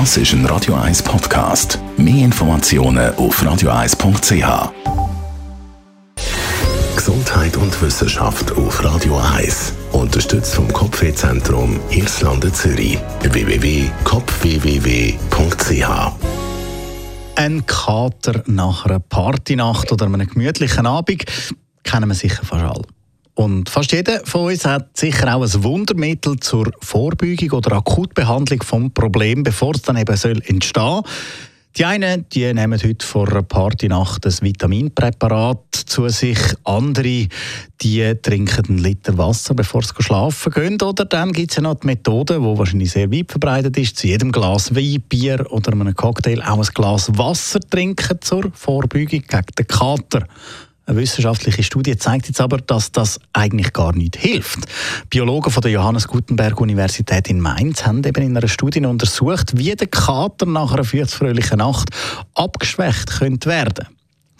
Das ist ein Radio 1 Podcast. Mehr Informationen auf radio1.ch. Gesundheit und Wissenschaft auf Radio 1. Unterstützt vom Kopfwehzentrum Irlande Zürich. www.kopfwww.ch Ein Kater nach einer Partynacht oder einem gemütlichen Abend kennen wir sicher fast alle. Und fast jeder von uns hat sicher auch ein Wundermittel zur Vorbeugung oder Akutbehandlung vom Problem, bevor es dann eben soll entstehen die einen die nehmen heute vor einer Partynacht ein Vitaminpräparat zu sich, andere die trinken einen Liter Wasser, bevor sie schlafen gehen. Oder dann gibt es ja noch die Methode, die wahrscheinlich sehr weit verbreitet ist, zu jedem Glas Wein, Bier oder einem Cocktail auch ein Glas Wasser trinken zur Vorbeugung gegen den Kater. Eine wissenschaftliche Studie zeigt jetzt aber, dass das eigentlich gar nicht hilft. Biologen von der Johannes Gutenberg Universität in Mainz haben eben in einer Studie untersucht, wie der Kater nach einer fröhlichen Nacht abgeschwächt könnte werden.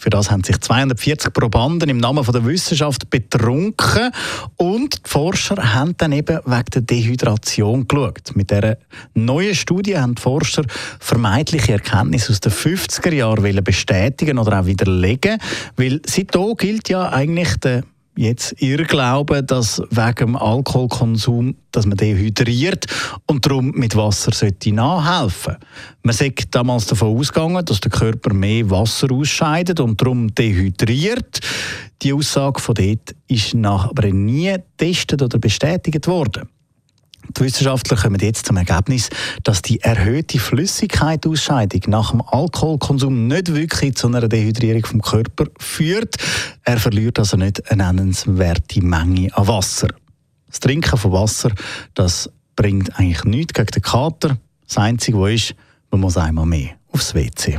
Für das haben sich 240 Probanden im Namen der Wissenschaft betrunken und die Forscher haben dann eben wegen der Dehydration geschaut. Mit dieser neuen Studie haben die Forscher vermeintliche Erkenntnisse aus den 50er Jahren bestätigen oder auch widerlegen, weil seitdem gilt ja eigentlich der jetzt Irrglauben, dass wegen dem Alkoholkonsum, dass man dehydriert und darum mit Wasser sollte nachhelfen. Man sagt damals davon ausgegangen, dass der Körper mehr Wasser ausscheidet und darum dehydriert. Die Aussage von dort ist nach aber nie getestet oder bestätigt worden. Die Wissenschaftler kommen jetzt zum Ergebnis, dass die erhöhte Flüssigkeitsausscheidung nach dem Alkoholkonsum nicht wirklich zu einer Dehydrierung vom Körper führt. Er verliert also nicht eine nennenswerte Menge an Wasser. Das Trinken von Wasser, das bringt eigentlich nichts gegen den Kater. Das Einzige, was ist, man muss einmal mehr aufs WC.